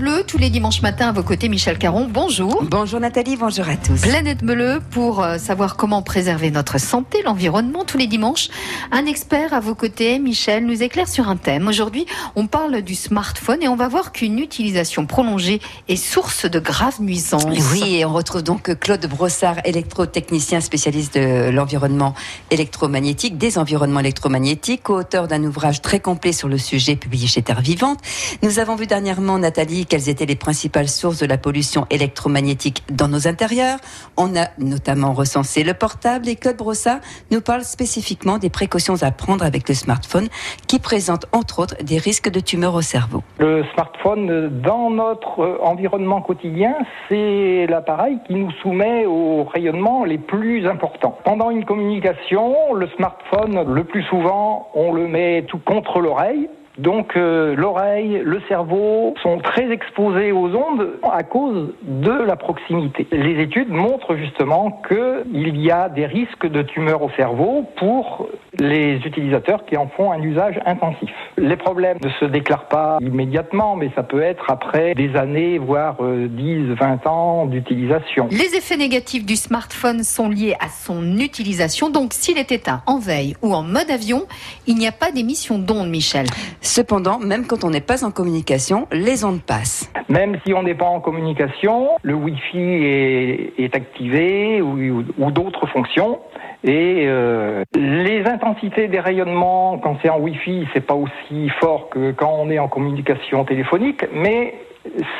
Bleue, tous les dimanches matins à vos côtés, Michel Caron, bonjour. Bonjour Nathalie, bonjour à tous. Planète Bleue pour euh, savoir comment préserver notre santé, l'environnement, tous les dimanches. Un expert à vos côtés, Michel, nous éclaire sur un thème. Aujourd'hui, on parle du smartphone et on va voir qu'une utilisation prolongée est source de graves nuisances. Oui, et on retrouve donc Claude Brossard, électrotechnicien spécialiste de l'environnement électromagnétique, des environnements électromagnétiques, auteur d'un ouvrage très complet sur le sujet publié chez Terre Vivante. Nous avons vu dernièrement, Nathalie, quelles étaient les principales sources de la pollution électromagnétique dans nos intérieurs. On a notamment recensé le portable et Claude Brossard nous parle spécifiquement des précautions à prendre avec le smartphone qui présente entre autres des risques de tumeurs au cerveau. Le smartphone, dans notre environnement quotidien, c'est l'appareil qui nous soumet aux rayonnements les plus importants. Pendant une communication, le smartphone, le plus souvent, on le met tout contre l'oreille donc euh, l'oreille, le cerveau sont très exposés aux ondes à cause de la proximité. Les études montrent justement qu'il y a des risques de tumeurs au cerveau pour les utilisateurs qui en font un usage intensif. Les problèmes ne se déclarent pas immédiatement, mais ça peut être après des années, voire 10, euh, 20 ans d'utilisation. Les effets négatifs du smartphone sont liés à son utilisation. Donc s'il est éteint en veille ou en mode avion, il n'y a pas d'émission d'ondes, Michel. Cependant, même quand on n'est pas en communication, les ondes passent. Même si on n'est pas en communication, le Wi-Fi est, activé ou, d'autres fonctions. Et euh, les intensités des rayonnements, quand c'est en Wi-Fi, c'est pas aussi fort que quand on est en communication téléphonique, mais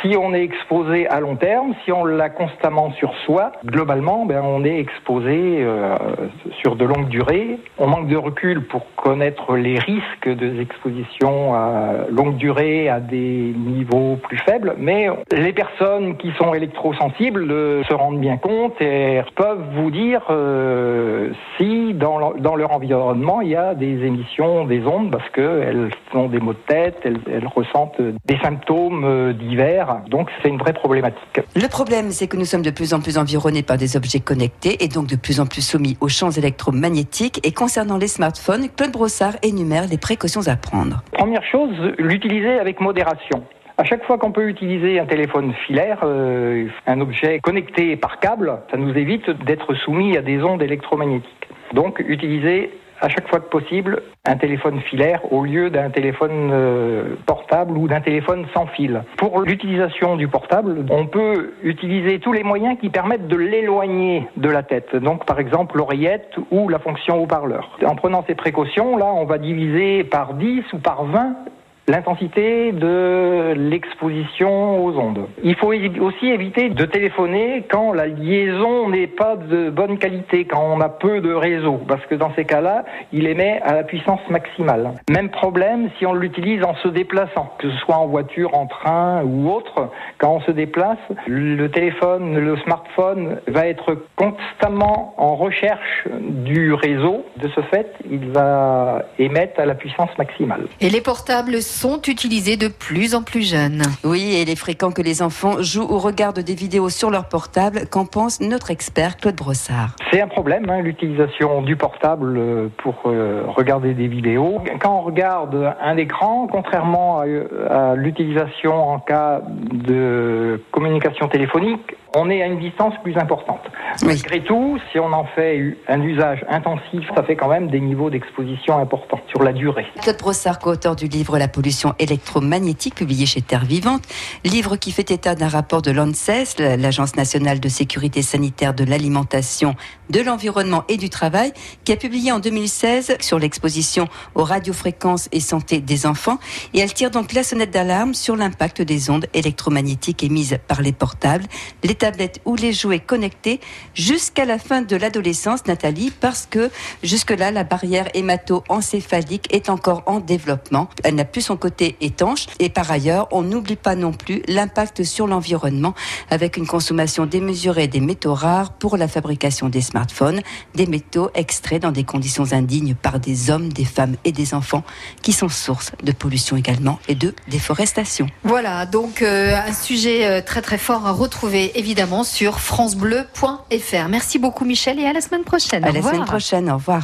si on est exposé à long terme, si on l'a constamment sur soi, globalement, ben, on est exposé euh, sur de longues durées. On manque de recul pour connaître les risques de exposition à longue durée à des niveaux plus faibles, mais les personnes qui sont électrosensibles se rendent bien compte et peuvent vous dire euh, si dans, leur environnement il y a des émissions des ondes parce qu'elles ont des maux de tête, elles, elles ressentent des symptômes donc c'est une vraie problématique. Le problème, c'est que nous sommes de plus en plus environnés par des objets connectés et donc de plus en plus soumis aux champs électromagnétiques. Et concernant les smartphones, Claude Brossard énumère les précautions à prendre. Première chose, l'utiliser avec modération. À chaque fois qu'on peut utiliser un téléphone filaire, euh, un objet connecté par câble, ça nous évite d'être soumis à des ondes électromagnétiques. Donc utiliser à chaque fois que possible un téléphone filaire au lieu d'un téléphone euh, portable ou d'un téléphone sans fil. Pour l'utilisation du portable, on peut utiliser tous les moyens qui permettent de l'éloigner de la tête. Donc par exemple l'oreillette ou la fonction haut-parleur. En prenant ces précautions, là on va diviser par 10 ou par 20 l'intensité de l'exposition aux ondes. Il faut aussi éviter de téléphoner quand la liaison n'est pas de bonne qualité, quand on a peu de réseau, parce que dans ces cas-là, il émet à la puissance maximale. Même problème si on l'utilise en se déplaçant, que ce soit en voiture, en train ou autre. Quand on se déplace, le téléphone, le smartphone va être constamment en recherche du réseau. De ce fait, il va émettre à la puissance maximale. Et les portables utilisés de plus en plus jeunes. Oui, et il est fréquent que les enfants jouent ou regardent des vidéos sur leur portable. Qu'en pense notre expert Claude Brossard? C'est un problème, hein, l'utilisation du portable euh, pour euh, regarder des vidéos. Quand on regarde un écran, contrairement à l'utilisation en cas de communication téléphonique, on est à une distance plus importante. Malgré tout, si on en fait un usage intensif, ça fait quand même des niveaux d'exposition importants sur la durée. Claude Brossard, co-auteur du livre La pollution électromagnétique, publié chez Terre Vivante, livre qui fait état d'un rapport de l'ANSES, l'Agence nationale de sécurité sanitaire de l'alimentation, de l'environnement et du travail, qui a publié en 2016 sur l'exposition aux radiofréquences et santé des enfants. Et elle tire donc la sonnette d'alarme sur l'impact des ondes électromagnétiques émises par les portables, les tablettes ou les jouets connectés jusqu'à la fin de l'adolescence, Nathalie, parce que jusque-là, la barrière hémato-encéphalique est encore en développement. Elle n'a plus son côté étanche. Et par ailleurs, on n'oublie pas non plus l'impact sur l'environnement avec une consommation démesurée des métaux rares pour la fabrication des smartphones, des métaux extraits dans des conditions indignes par des hommes, des femmes et des enfants qui sont source de pollution également et de déforestation. Voilà, donc euh, un sujet euh, très très fort à retrouver évidemment sur francebleu.fr. Merci beaucoup Michel et à la semaine prochaine. À la semaine prochaine, au revoir.